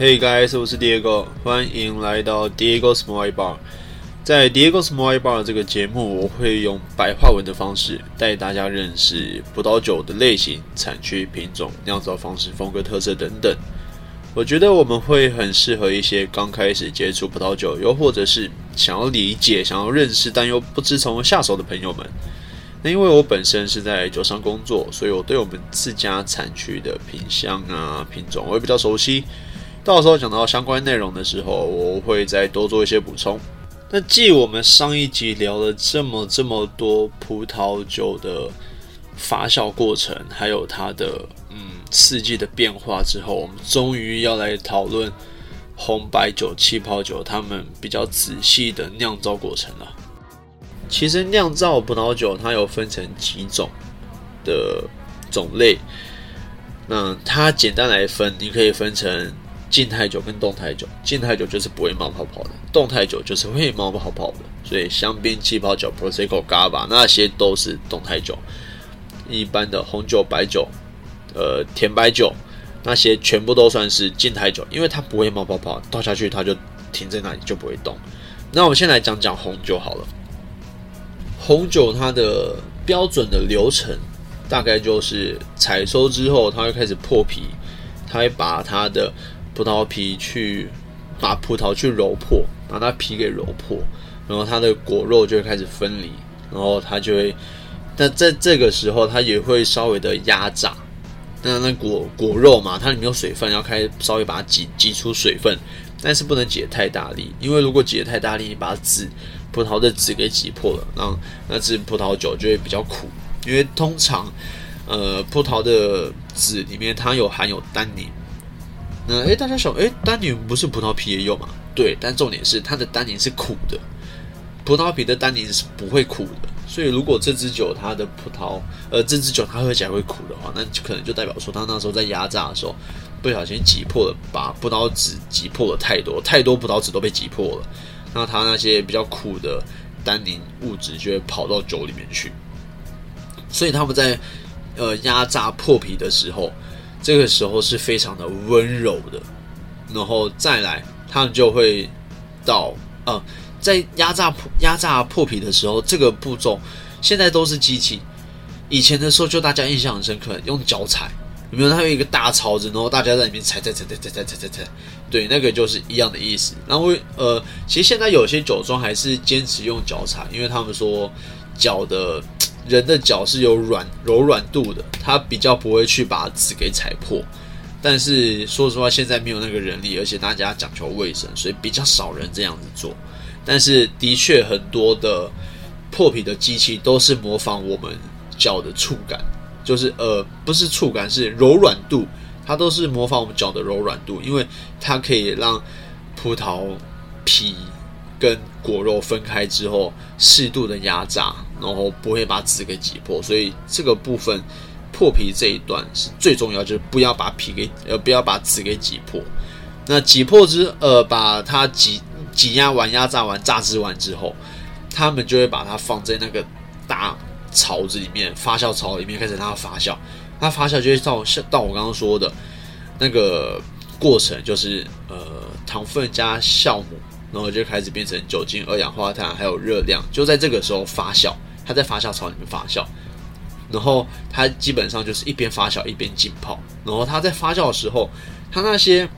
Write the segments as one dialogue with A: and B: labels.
A: Hey guys，我是 Diego，欢迎来到 Diego's Moe Bar。在 Diego's Moe Bar 这个节目，我会用白话文的方式带大家认识葡萄酒的类型、产区、品种、酿造方式、风格特色等等。我觉得我们会很适合一些刚开始接触葡萄酒，又或者是想要理解、想要认识但又不知从何下手的朋友们。那因为我本身是在酒商工作，所以我对我们自家产区的品相啊、品种我也比较熟悉。到时候讲到相关内容的时候，我会再多做一些补充。那继我们上一集聊了这么这么多葡萄酒的发酵过程，还有它的嗯四季的变化之后，我们终于要来讨论红白酒、气泡酒它们比较仔细的酿造过程了。其实酿造葡萄酒它有分成几种的种类，那它简单来分，你可以分成。静态酒跟动态酒，静态酒就是不会冒泡泡的，动态酒就是会冒泡泡的。所以香槟、气泡酒、Prosecco、Gaba 那些都是动态酒。一般的红酒、白酒、呃甜白酒那些全部都算是静态酒，因为它不会冒泡泡，倒下去它就停在那里就不会动。那我们先来讲讲红酒好了。红酒它的标准的流程大概就是采收之后，它会开始破皮，它会把它的葡萄皮去把葡萄去揉破，把它皮给揉破，然后它的果肉就会开始分离，然后它就会，那在这个时候它也会稍微的压榨，那那果果肉嘛，它里面有水分，要开稍微把它挤挤出水分，但是不能挤太大力，因为如果挤得太大力，你把籽葡萄的籽给挤破了，那那支葡萄酒就会比较苦，因为通常呃葡萄的籽里面它有含有单宁。那诶，大家想，诶，单宁不是葡萄皮也有吗？对，但重点是它的单宁是苦的，葡萄皮的单宁是不会苦的。所以如果这支酒它的葡萄，呃，这支酒它喝起来会苦的话，那就可能就代表说它那时候在压榨的时候不小心挤破了，把葡萄籽挤破了太多，太多葡萄籽都被挤破了，那它那些比较苦的单宁物质就会跑到酒里面去。所以他们在呃压榨破皮的时候。这个时候是非常的温柔的，然后再来，他们就会到呃，在压榨压榨破皮的时候，这个步骤现在都是机器。以前的时候，就大家印象很深刻，用脚踩，有没有？它有一个大槽子，然后大家在里面踩踩踩踩踩踩踩踩踩，对，那个就是一样的意思。然后呃，其实现在有些酒庄还是坚持用脚踩，因为他们说脚的。人的脚是有软柔软度的，它比较不会去把籽给踩破。但是说实话，现在没有那个人力，而且大家讲求卫生，所以比较少人这样子做。但是的确，很多的破皮的机器都是模仿我们脚的触感，就是呃，不是触感，是柔软度，它都是模仿我们脚的柔软度，因为它可以让葡萄皮。跟果肉分开之后，适度的压榨，然后不会把籽给挤破，所以这个部分破皮这一段是最重要，就是不要把皮给呃不要把籽给挤破。那挤破之呃把它挤挤压完、压榨完、榨汁完之后，他们就会把它放在那个大槽子里面，发酵槽里面开始让它发酵。它发酵就会到到我刚刚说的那个过程，就是呃糖分加酵母。然后就开始变成酒精、二氧化碳，还有热量，就在这个时候发酵。它在发酵槽里面发酵，然后它基本上就是一边发酵一边浸泡。然后它在发酵的时候，它那些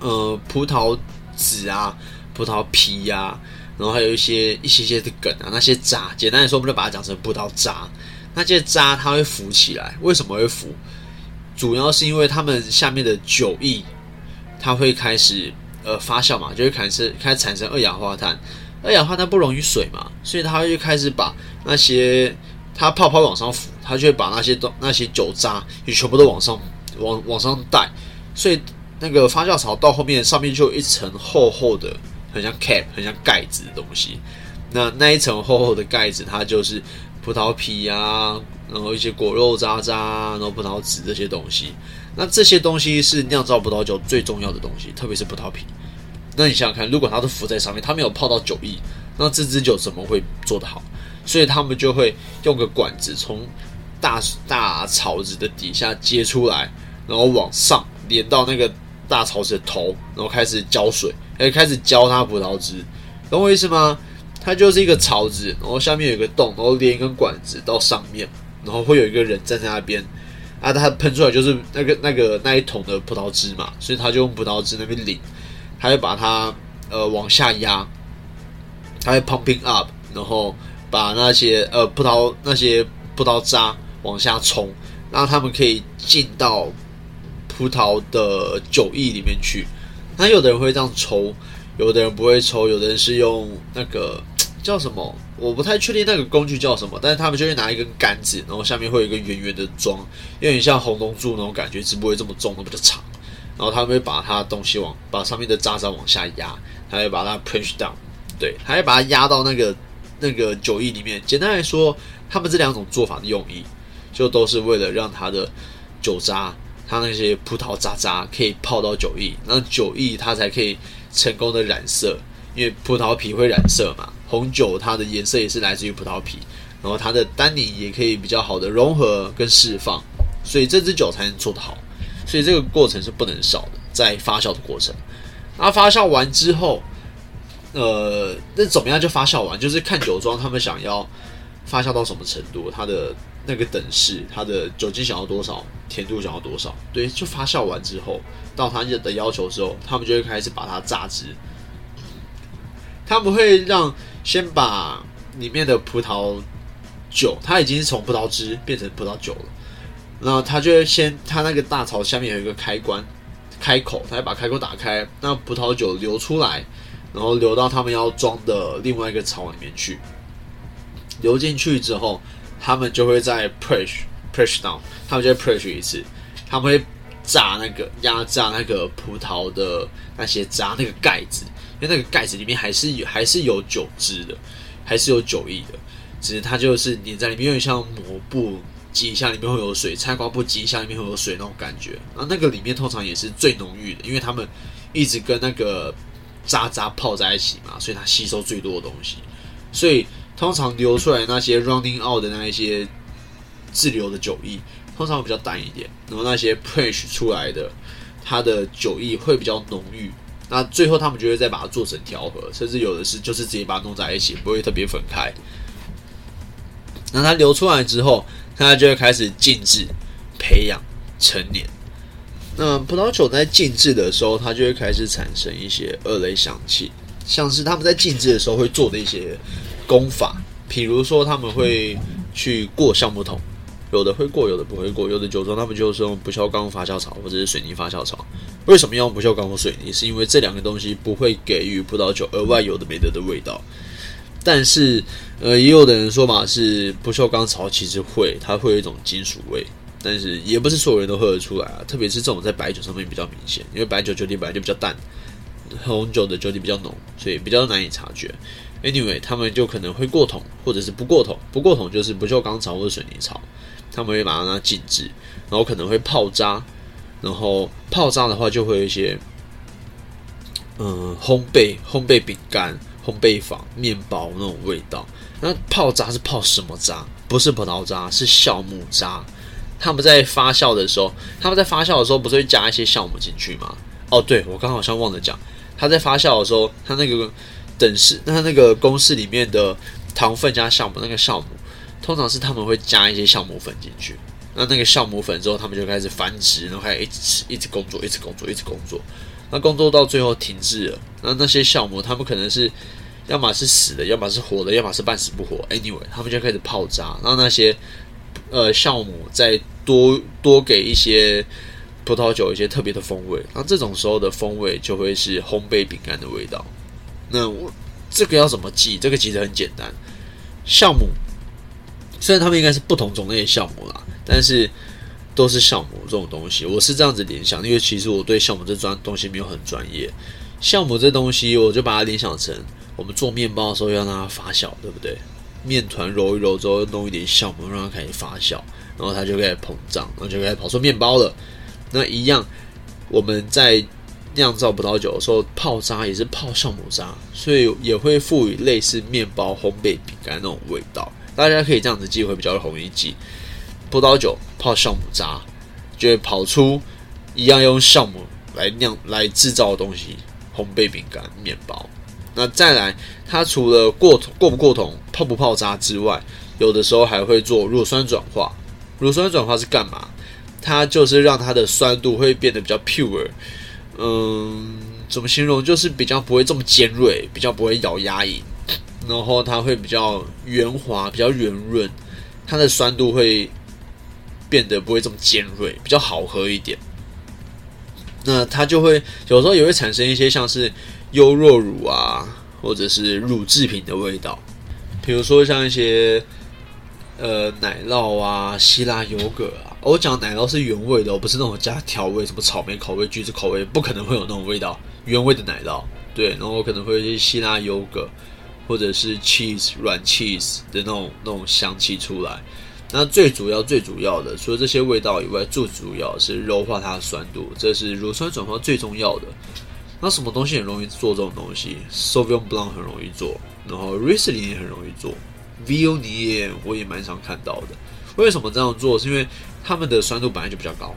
A: 呃葡萄籽啊、葡萄皮呀，然后还有一些一些些的梗啊，那些渣，简单来说，我们就把它讲成葡萄渣。那些渣它会浮起来，为什么会浮？主要是因为它们下面的酒液，它会开始。呃，发酵嘛，就会开始开始产生二氧化碳，二氧化碳不溶于水嘛，所以它就开始把那些它泡泡往上浮，它就会把那些东那些酒渣也全部都往上往往上带，所以那个发酵槽到后面上面就有一层厚厚的，很像 cap，很像盖子的东西。那那一层厚厚的盖子，它就是葡萄皮啊，然后一些果肉渣渣，然后葡萄籽这些东西。那这些东西是酿造葡萄酒最重要的东西，特别是葡萄皮。那你想想看，如果它都浮在上面，它没有泡到酒液，那这支酒怎么会做得好？所以他们就会用个管子从大大槽子的底下接出来，然后往上连到那个大槽子的头，然后开始浇水，哎，开始浇它葡萄汁，懂我意思吗？它就是一个槽子，然后下面有个洞，然后连一根管子到上面，然后会有一个人站在那边，啊，它喷出来就是那个那个那一桶的葡萄汁嘛，所以他就用葡萄汁那边淋，他会把它呃往下压，他会 pumping up，然后把那些呃葡萄那些葡萄渣往下冲，让他们可以进到葡萄的酒液里面去。那有的人会这样抽，有的人不会抽，有的人是用那个。叫什么？我不太确定那个工具叫什么，但是他们就会拿一根杆子，然后下面会有一个圆圆的桩，有点像红龙柱那种感觉，只不会这么重，那么的长。然后他们会把它东西往把上面的渣渣往下压，他会把它 push down，对，他会把它压到那个那个酒液里面。简单来说，他们这两种做法的用意，就都是为了让它的酒渣，它那些葡萄渣渣可以泡到酒液，那酒液它才可以成功的染色。因为葡萄皮会染色嘛，红酒它的颜色也是来自于葡萄皮，然后它的单宁也可以比较好的融合跟释放，所以这支酒才能做得好。所以这个过程是不能少的，在发酵的过程。那发酵完之后，呃，那怎么样就发酵完？就是看酒庄他们想要发酵到什么程度，它的那个等式，它的酒精想要多少，甜度想要多少，对，就发酵完之后，到他的要求之后，他们就会开始把它榨汁。他们会让先把里面的葡萄酒，它已经从葡萄汁变成葡萄酒了。然后他就会先，他那个大槽下面有一个开关开口，他要把开口打开，那葡萄酒流出来，然后流到他们要装的另外一个槽里面去。流进去之后，他们就会再 push push down，他们就会 push 一次，他们会炸那个压榨那个葡萄的那些渣那个盖子。因为那个盖子里面还是有还是有酒汁的，还是有酒液的，只是它就是粘在里面，有点像抹布挤一下里面会有水，菜瓜布挤一下里面会有水那种感觉。然后那个里面通常也是最浓郁的，因为他们一直跟那个渣渣泡在一起嘛，所以它吸收最多的东西。所以通常流出来那些 running out 的那一些滞留的酒液，通常会比较淡一点。然后那些 push 出来的，它的酒液会比较浓郁。那最后他们就会再把它做成调和，甚至有的是就是直接把它弄在一起，不会特别分开。那它流出来之后，它就会开始静置、培养、成年。那葡萄酒在静置的时候，它就会开始产生一些二类香气，像是他们在静置的时候会做的一些功法，比如说他们会去过橡木桶。有的会过，有的不会过。有的酒庄他们就是用不锈钢发酵槽或者是水泥发酵槽。为什么要用不锈钢或水泥？是因为这两个东西不会给予葡萄酒额外有的没得的味道。但是，呃，也有的人说嘛，是不锈钢槽其实会，它会有一种金属味。但是也不是所有人都喝得出来啊，特别是这种在白酒上面比较明显，因为白酒酒体本来就比较淡，红酒的酒体比较浓，所以比较难以察觉。Anyway，他们就可能会过桶，或者是不过桶。不过桶就是不锈钢槽或者水泥槽。他们会把它静置，然后可能会泡渣，然后泡渣的话就会有一些，嗯，烘焙烘焙饼干、烘焙坊面包那种味道。那泡渣是泡什么渣？不是葡萄渣，是酵母渣。他们在发酵的时候，他们在发酵的时候不是会加一些酵母进去吗？哦，对，我刚好像忘了讲，他在发酵的时候，他那个等式，那那个公式里面的糖分加酵母，那个酵母。通常是他们会加一些酵母粉进去，那那个酵母粉之后，他们就开始繁殖，然后开始一直吃一直工作，一直工作，一直工作。那工作到最后停滞了，那那些酵母，他们可能是要么是死的，要么是活的，要么是半死不活。Anyway，他们就开始泡渣，让那些呃酵母再多多给一些葡萄酒一些特别的风味。那这种时候的风味就会是烘焙饼干的味道。那我这个要怎么记？这个其实很简单，酵母。虽然他们应该是不同种类的酵母啦，但是都是酵母这种东西，我是这样子联想，因为其实我对酵母这专东西没有很专业。酵母这东西，我就把它联想成我们做面包的时候要让它发酵，对不对？面团揉一揉之后，弄一点酵母让它开始发酵，然后它就开始膨胀，然后就开始跑出面包了。那一样，我们在酿造葡萄酒的时候泡渣也是泡酵母渣，所以也会赋予类似面包烘焙饼干那种味道。大家可以这样子记，会比较容易记。葡萄酒泡酵母渣，就会跑出一样用酵母来酿来制造的东西，烘焙饼干、面包。那再来，它除了过过不过桶、泡不泡渣之外，有的时候还会做乳酸转化。乳酸转化是干嘛？它就是让它的酸度会变得比较 pure。嗯，怎么形容？就是比较不会这么尖锐，比较不会咬牙龈，然后它会比较圆滑、比较圆润，它的酸度会变得不会这么尖锐，比较好喝一点。那它就会有时候也会产生一些像是优酪乳啊，或者是乳制品的味道，比如说像一些呃奶酪啊、希腊优格啊。我讲奶酪是原味的，不是那种加调味，什么草莓口味、橘子口味，不可能会有那种味道。原味的奶酪，对，然后可能会有一些希腊优格，或者是 cheese 软 cheese 的那种那种香气出来。那最主要、最主要的，除了这些味道以外，最主要是柔化它的酸度，这是乳酸转化最重要的。那什么东西很容易做这种东西？Sauvignon Blanc 很容易做，然后 Riesling 也很容易做，Viognier 我也蛮常看到的。为什么这样做？是因为他们的酸度本来就比较高，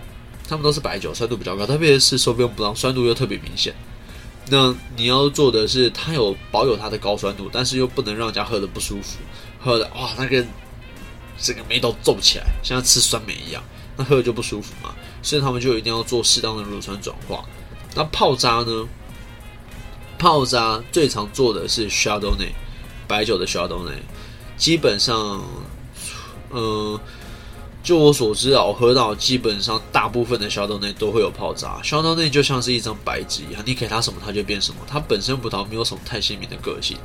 A: 他们都是白酒，酸度比较高，特别是 Sauvignon Blanc 酸度又特别明显。那你要做的是，它有保有它的高酸度，但是又不能让人家喝的不舒服，喝的哇那个。整个眉头皱起来，像吃酸梅一样，那喝了就不舒服嘛。所以他们就一定要做适当的乳酸转化。那泡渣呢？泡渣最常做的是 s h a d o w n a y 白酒的 s h a d o w n a y 基本上，嗯，就我所知啊，我喝到基本上大部分的 s h a d o w n a y 都会有泡渣。s h a d o w n a y 就像是一张白纸一样，你给它什么它就变什么。它本身葡萄没有什么太鲜明的个性。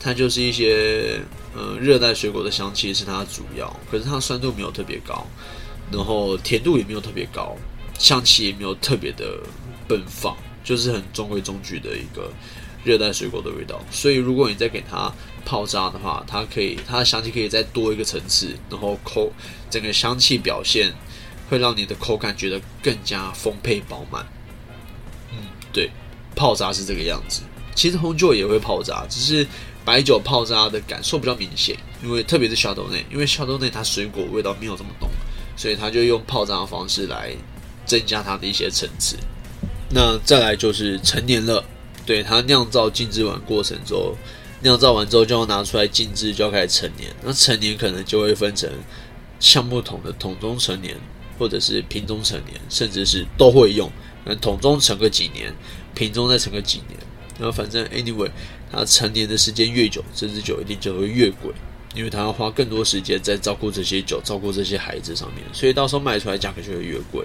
A: 它就是一些呃热带水果的香气是它的主要，可是它酸度没有特别高，然后甜度也没有特别高，香气也没有特别的奔放，就是很中规中矩的一个热带水果的味道。所以如果你再给它泡渣的话，它可以它的香气可以再多一个层次，然后口整个香气表现会让你的口感觉得更加丰沛饱满。嗯，对，泡渣是这个样子。其实红酒也会泡渣，只是。白酒泡渣的感受比较明显，因为特别是小豆内，因为小豆内它水果味道没有这么浓，所以它就用泡渣的方式来增加它的一些层次。那再来就是成年了，对它酿造静置完过程之后，酿造完之后就要拿出来静置，就要开始成年。那成年可能就会分成橡木桶的桶中成年，或者是瓶中成年，甚至是都会用。那桶中成个几年，瓶中再成个几年。然后反正 anyway。它成年的时间越久，这支酒一定就会越贵，因为它要花更多时间在照顾这些酒、照顾这些孩子上面，所以到时候卖出来价格就会越贵。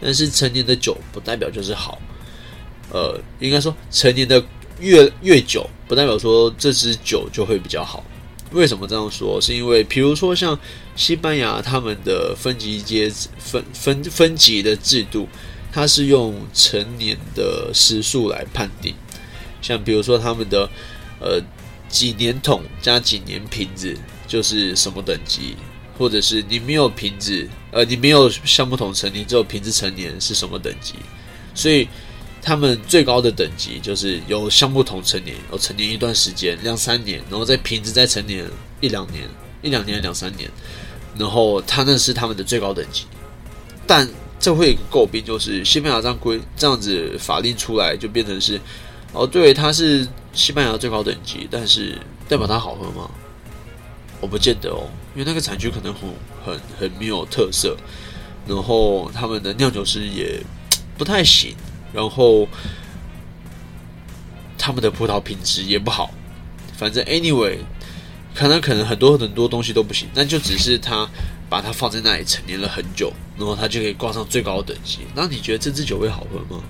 A: 但是成年的酒不代表就是好，呃，应该说成年的越越久，不代表说这支酒就会比较好。为什么这样说？是因为比如说像西班牙他们的分级阶分分分级的制度，它是用成年的时数来判定。像比如说他们的呃几年桶加几年瓶子就是什么等级，或者是你没有瓶子，呃你没有橡木桶成年，只有瓶子成年是什么等级？所以他们最高的等级就是有橡木桶成年，有成年一段时间两三年，然后在瓶子再成年一两年，一两年两三年，然后他那是他们的最高等级。但这会有一个诟病，就是西班牙这样规这样子法令出来就变成是。哦，对，它是西班牙最高等级，但是代表它好喝吗？我不见得哦，因为那个产区可能很很很没有特色，然后他们的酿酒师也不太行，然后他们的葡萄品质也不好，反正 anyway，可能可能很多很多东西都不行，那就只是他把它放在那里陈年了很久，然后他就可以挂上最高等级。那你觉得这支酒会好喝吗？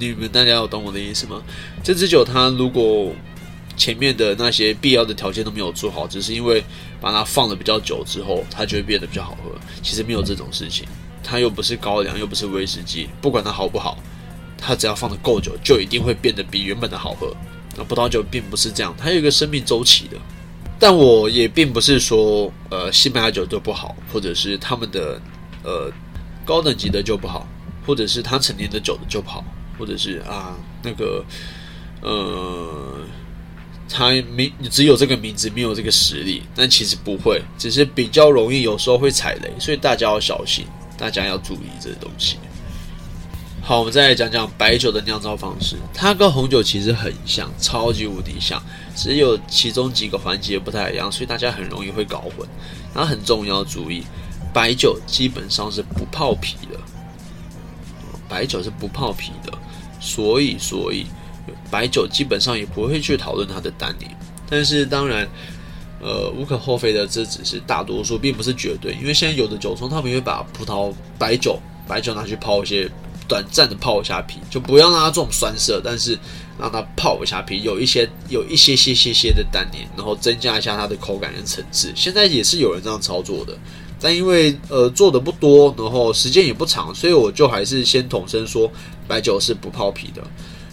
A: 你们大家有懂我的意思吗？这支酒它如果前面的那些必要的条件都没有做好，只是因为把它放的比较久之后，它就会变得比较好喝。其实没有这种事情，它又不是高粱，又不是威士忌，不管它好不好，它只要放的够久，就一定会变得比原本的好喝。那葡萄酒并不是这样，它有一个生命周期的。但我也并不是说，呃，西班牙酒就不好，或者是他们的呃高等级的就不好，或者是它陈年的酒的就不好。或者是啊，那个，呃，他没只有这个名字，没有这个实力，但其实不会，只是比较容易，有时候会踩雷，所以大家要小心，大家要注意这些东西。好，我们再来讲讲白酒的酿造方式。它跟红酒其实很像，超级无敌像，只有其中几个环节不太一样，所以大家很容易会搞混。然后很重要注意，白酒基本上是不泡皮的，白酒是不泡皮的，所以所以白酒基本上也不会去讨论它的单宁。但是当然，呃，无可厚非的，这只是大多数，并不是绝对。因为现在有的酒庄他们会把葡萄白酒白酒拿去泡一些。短暂的泡一下皮，就不要让它这种酸涩，但是让它泡一下皮，有一些有一些些些些的单宁，然后增加一下它的口感跟层次。现在也是有人这样操作的，但因为呃做的不多，然后时间也不长，所以我就还是先统称说白酒是不泡皮的。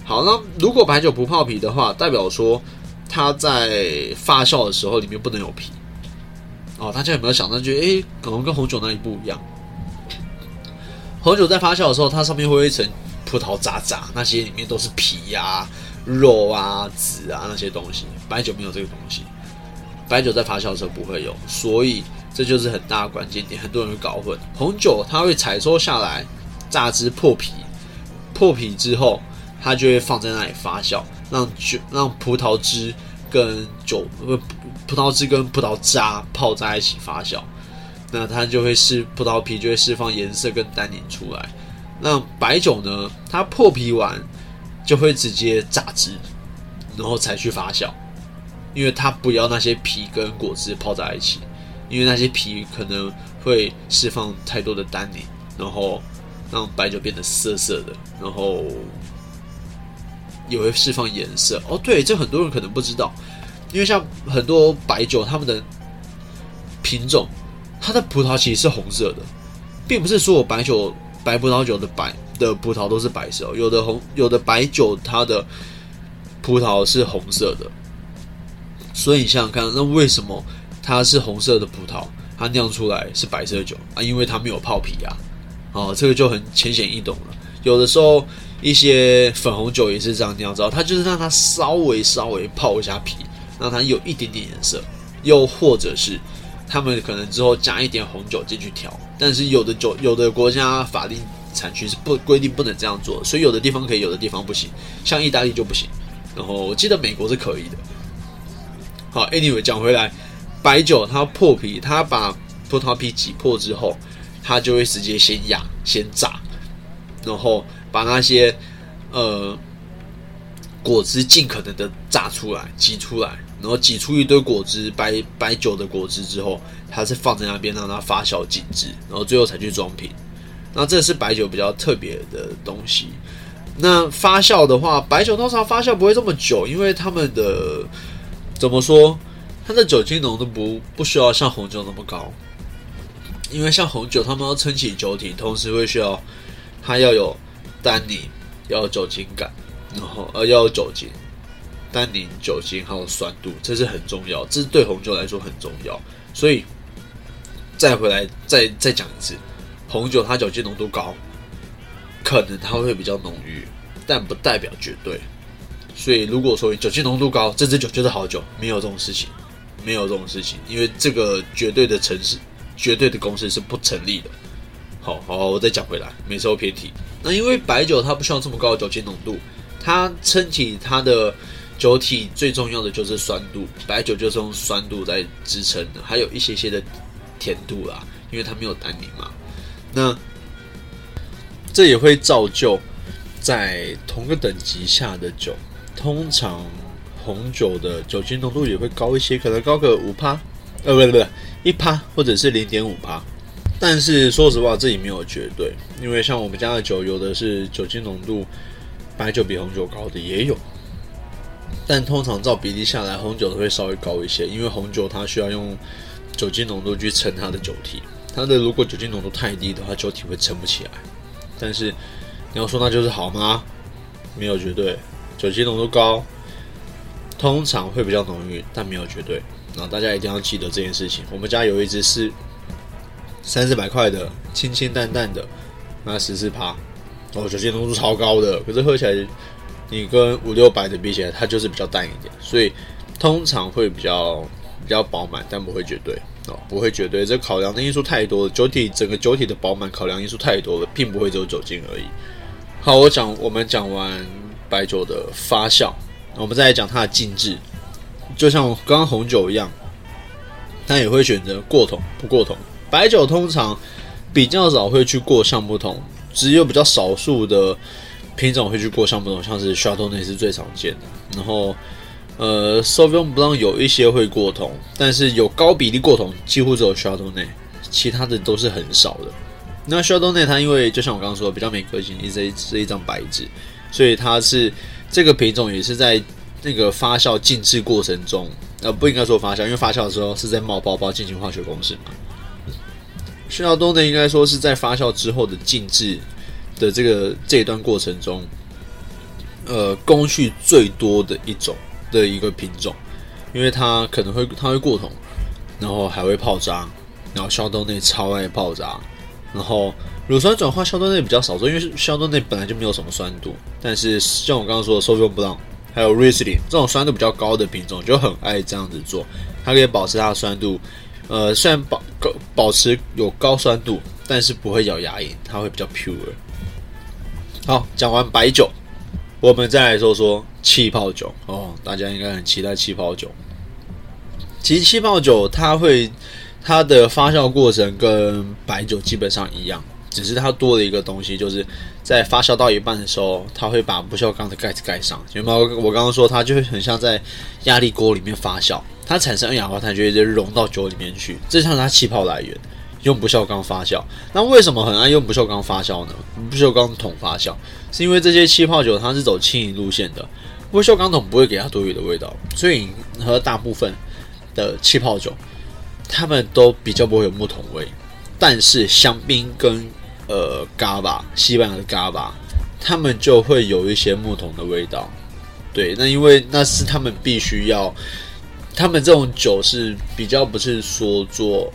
A: 好，那如果白酒不泡皮的话，代表说它在发酵的时候里面不能有皮。哦，大家有没有想到，就诶，可能跟红酒那一步一样？红酒在发酵的时候，它上面会有一层葡萄渣渣，那些里面都是皮呀、肉啊、籽啊那些东西。白酒没有这个东西，白酒在发酵的时候不会有，所以这就是很大的关键点，很多人会搞混。红酒它会采收下来，榨汁破皮，破皮之后，它就会放在那里发酵，让酒让葡萄汁跟酒不葡萄汁跟葡萄渣泡在一起发酵。那它就会释葡萄皮就会释放颜色跟单宁出来。那白酒呢？它破皮完就会直接榨汁，然后才去发酵，因为它不要那些皮跟果汁泡在一起，因为那些皮可能会释放太多的单宁，然后让白酒变得涩涩的，然后也会释放颜色。哦，对，这很多人可能不知道，因为像很多白酒，他们的品种。它的葡萄其实是红色的，并不是说我白酒、白葡萄酒的白的葡萄都是白色。有的红，有的白酒，它的葡萄是红色的。所以你想想看，那为什么它是红色的葡萄，它酿出来是白色酒啊？因为它没有泡皮啊。哦，这个就很浅显易懂了。有的时候一些粉红酒也是这样酿造，它就是让它稍微稍微泡一下皮，让它有一点点颜色，又或者是。他们可能之后加一点红酒进去调，但是有的酒有的国家法定产区是不规定不能这样做，所以有的地方可以，有的地方不行。像意大利就不行，然后我记得美国是可以的。好，anyway 讲回来，白酒它破皮，它把葡萄皮挤破之后，它就会直接先压先榨，然后把那些呃果汁尽可能的榨出来挤出来。然后挤出一堆果汁，白白酒的果汁之后，它是放在那边让它发酵紧致，然后最后才去装瓶。那这是白酒比较特别的东西。那发酵的话，白酒通常发酵不会这么久，因为他们的怎么说，它的酒精浓度不不需要像红酒那么高。因为像红酒，他们要撑起酒体，同时会需要它要有单宁，要有酒精感，然后呃要有酒精。单宁、酒精还有酸度，这是很重要，这是对红酒来说很重要。所以再回来再再讲一次，红酒它酒精浓度高，可能它会比较浓郁，但不代表绝对。所以如果说酒精浓度高，这支酒就是好酒，没有这种事情，没有这种事情，因为这个绝对的城市、绝对的公式是不成立的。好好，我再讲回来，每次都偏题。那因为白酒它不需要这么高的酒精浓度，它撑起它的。酒体最重要的就是酸度，白酒就是用酸度在支撑的，还有一些些的甜度啦，因为它没有单宁嘛。那这也会造就在同个等级下的酒，通常红酒的酒精浓度也会高一些，可能高个五趴，呃，不对不不，一趴或者是零点五趴。但是说实话，这里没有绝对，因为像我们家的酒，有的是酒精浓度白酒比红酒高的也有。但通常照比例下来，红酒都会稍微高一些，因为红酒它需要用酒精浓度去撑它的酒体。它的如果酒精浓度太低的话，酒体会撑不起来。但是你要说那就是好吗？没有绝对，酒精浓度高通常会比较浓郁，但没有绝对。然后大家一定要记得这件事情。我们家有一只是三四百块的，清清淡淡的，那十四趴，哦，酒精浓度超高的，可是喝起来。你跟五六百的比起来，它就是比较淡一点，所以通常会比较比较饱满，但不会绝对哦，不会绝对。这考量的因素太多了，酒体整个酒体的饱满考量因素太多了，并不会只有酒精而已。好，我讲我们讲完白酒的发酵，我们再来讲它的静置。就像刚刚红酒一样，它也会选择过桶不过桶。白酒通常比较少会去过橡木桶，只有比较少数的品种会去过橡木桶，像是 Chardonnay 是最常见的。然后，呃 s o v i g n o n Blanc 有一些会过桶，但是有高比例过桶，几乎只有 Chardonnay，其他的都是很少的。那 Chardonnay 它因为就像我刚刚说的比较没个性，一是是一张白纸，所以它是这个品种也是在那个发酵静置过程中，呃，不应该说发酵，因为发酵的时候是在冒泡泡进行化学公式嘛。Chardonnay 应该说是在发酵之后的静置的这个这一段过程中，呃，工序最多的一种的一个品种，因为它可能会它会过桶，然后还会泡渣，然后 Chardonnay 超爱泡渣。然后乳酸转化硝端内比较少做，因为硝端内本来就没有什么酸度。但是像我刚刚说的 s o v i g n Blanc 还有 Riesling 这种酸度比较高的品种就很爱这样子做，它可以保持它的酸度。呃，虽然保高保持有高酸度，但是不会咬牙龈，它会比较 pure。好，讲完白酒，我们再来说说气泡酒哦。大家应该很期待气泡酒。其实气泡酒它会。它的发酵过程跟白酒基本上一样，只是它多了一个东西，就是在发酵到一半的时候，它会把不锈钢的盖子盖上。有没有？我刚刚说它就会很像在压力锅里面发酵，它产生二氧化碳就会融到酒里面去，这像它气泡来源。用不锈钢发酵，那为什么很爱用不锈钢发酵呢？不锈钢桶发酵是因为这些气泡酒它是走轻盈路线的，不锈钢桶不会给它多余的味道，所以和大部分的气泡酒。他们都比较不会有木桶味，但是香槟跟呃嘎巴，西班牙的嘎巴，他们就会有一些木桶的味道。对，那因为那是他们必须要，他们这种酒是比较不是说做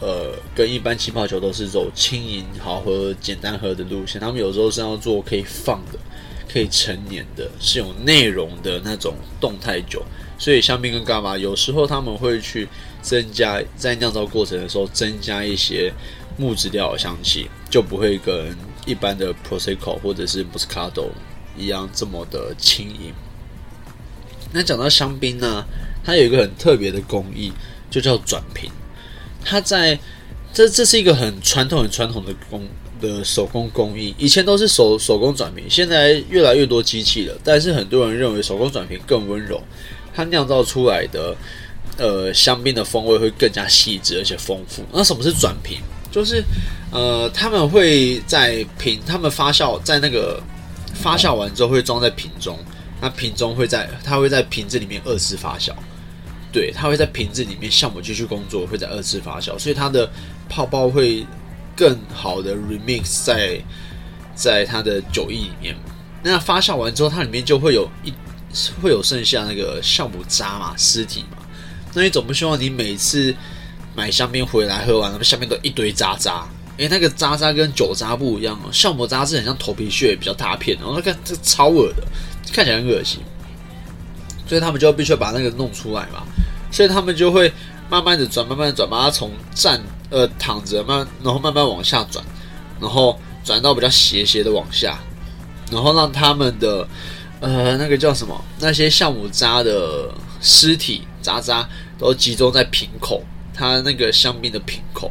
A: 呃跟一般气泡酒都是走轻盈好喝、简单喝的路线，他们有时候是要做可以放的、可以陈年的、是有内容的那种动态酒。所以香槟跟伽马有时候他们会去增加在酿造过程的时候增加一些木质调的香气，就不会跟一般的 prosecco 或者是 moscato 一样这么的轻盈。那讲到香槟呢，它有一个很特别的工艺，就叫转瓶。它在这这是一个很传统很传统的工的手工工艺，以前都是手手工转瓶，现在越来越多机器了，但是很多人认为手工转瓶更温柔。它酿造出来的，呃，香槟的风味会更加细致而且丰富。那什么是转瓶？就是，呃，他们会在瓶，他们发酵在那个发酵完之后会装在瓶中，那瓶中会在它会在瓶子里面二次发酵，对，它会在瓶子里面酵母继续工作，会在二次发酵，所以它的泡泡会更好的 remix 在在它的酒液里面。那发酵完之后，它里面就会有一。会有剩下那个酵母渣嘛，尸体嘛？那你总不希望你每次买香槟回来喝完，那下面都一堆渣渣？诶，那个渣渣跟酒渣不一样哦，酵母渣是很像头皮屑，比较大片，然后看这超恶的，看起来很恶心。所以他们就必须要把那个弄出来嘛，所以他们就会慢慢的转，慢慢的转，把它从站呃躺着慢，然后慢慢往下转，然后转到比较斜斜的往下，然后让他们的。呃，那个叫什么？那些酵母渣的尸体渣渣都集中在瓶口，它那个香槟的瓶口。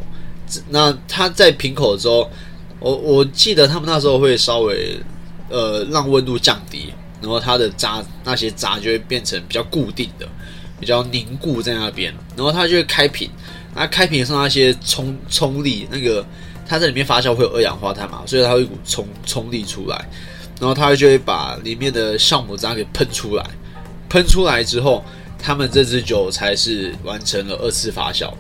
A: 那它在瓶口之后，我我记得他们那时候会稍微呃让温度降低，然后它的渣那些渣就会变成比较固定的，比较凝固在那边。然后它就会开瓶，那开瓶上那些冲冲力，那个它在里面发酵会有二氧化碳嘛，所以它会一股冲冲力出来。然后它就会把里面的酵母渣给喷出来，喷出来之后，他们这支酒才是完成了二次发酵。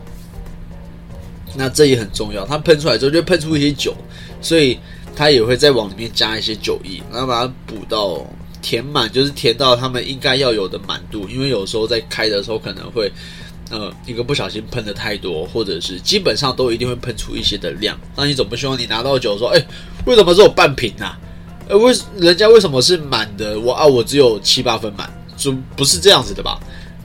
A: 那这也很重要，它喷出来之后就喷出一些酒，所以它也会再往里面加一些酒液，然后把它补到填满，就是填到他们应该要有的满度。因为有时候在开的时候可能会，呃，一个不小心喷的太多，或者是基本上都一定会喷出一些的量。那你总不希望你拿到酒说，哎，为什么只有半瓶啊？呃，为人家为什么是满的？我啊，我只有七八分满，就不是这样子的吧？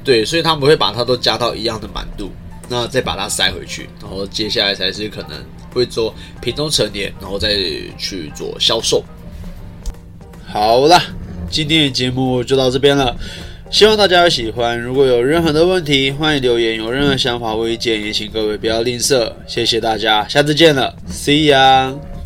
A: 对，所以他们会把它都加到一样的满度，那再把它塞回去，然后接下来才是可能会做瓶中陈年，然后再去做销售。好啦，今天的节目就到这边了，希望大家喜欢。如果有任何的问题，欢迎留言；有任何想法或意见，也请各位不要吝啬。谢谢大家，下次见了，See ya。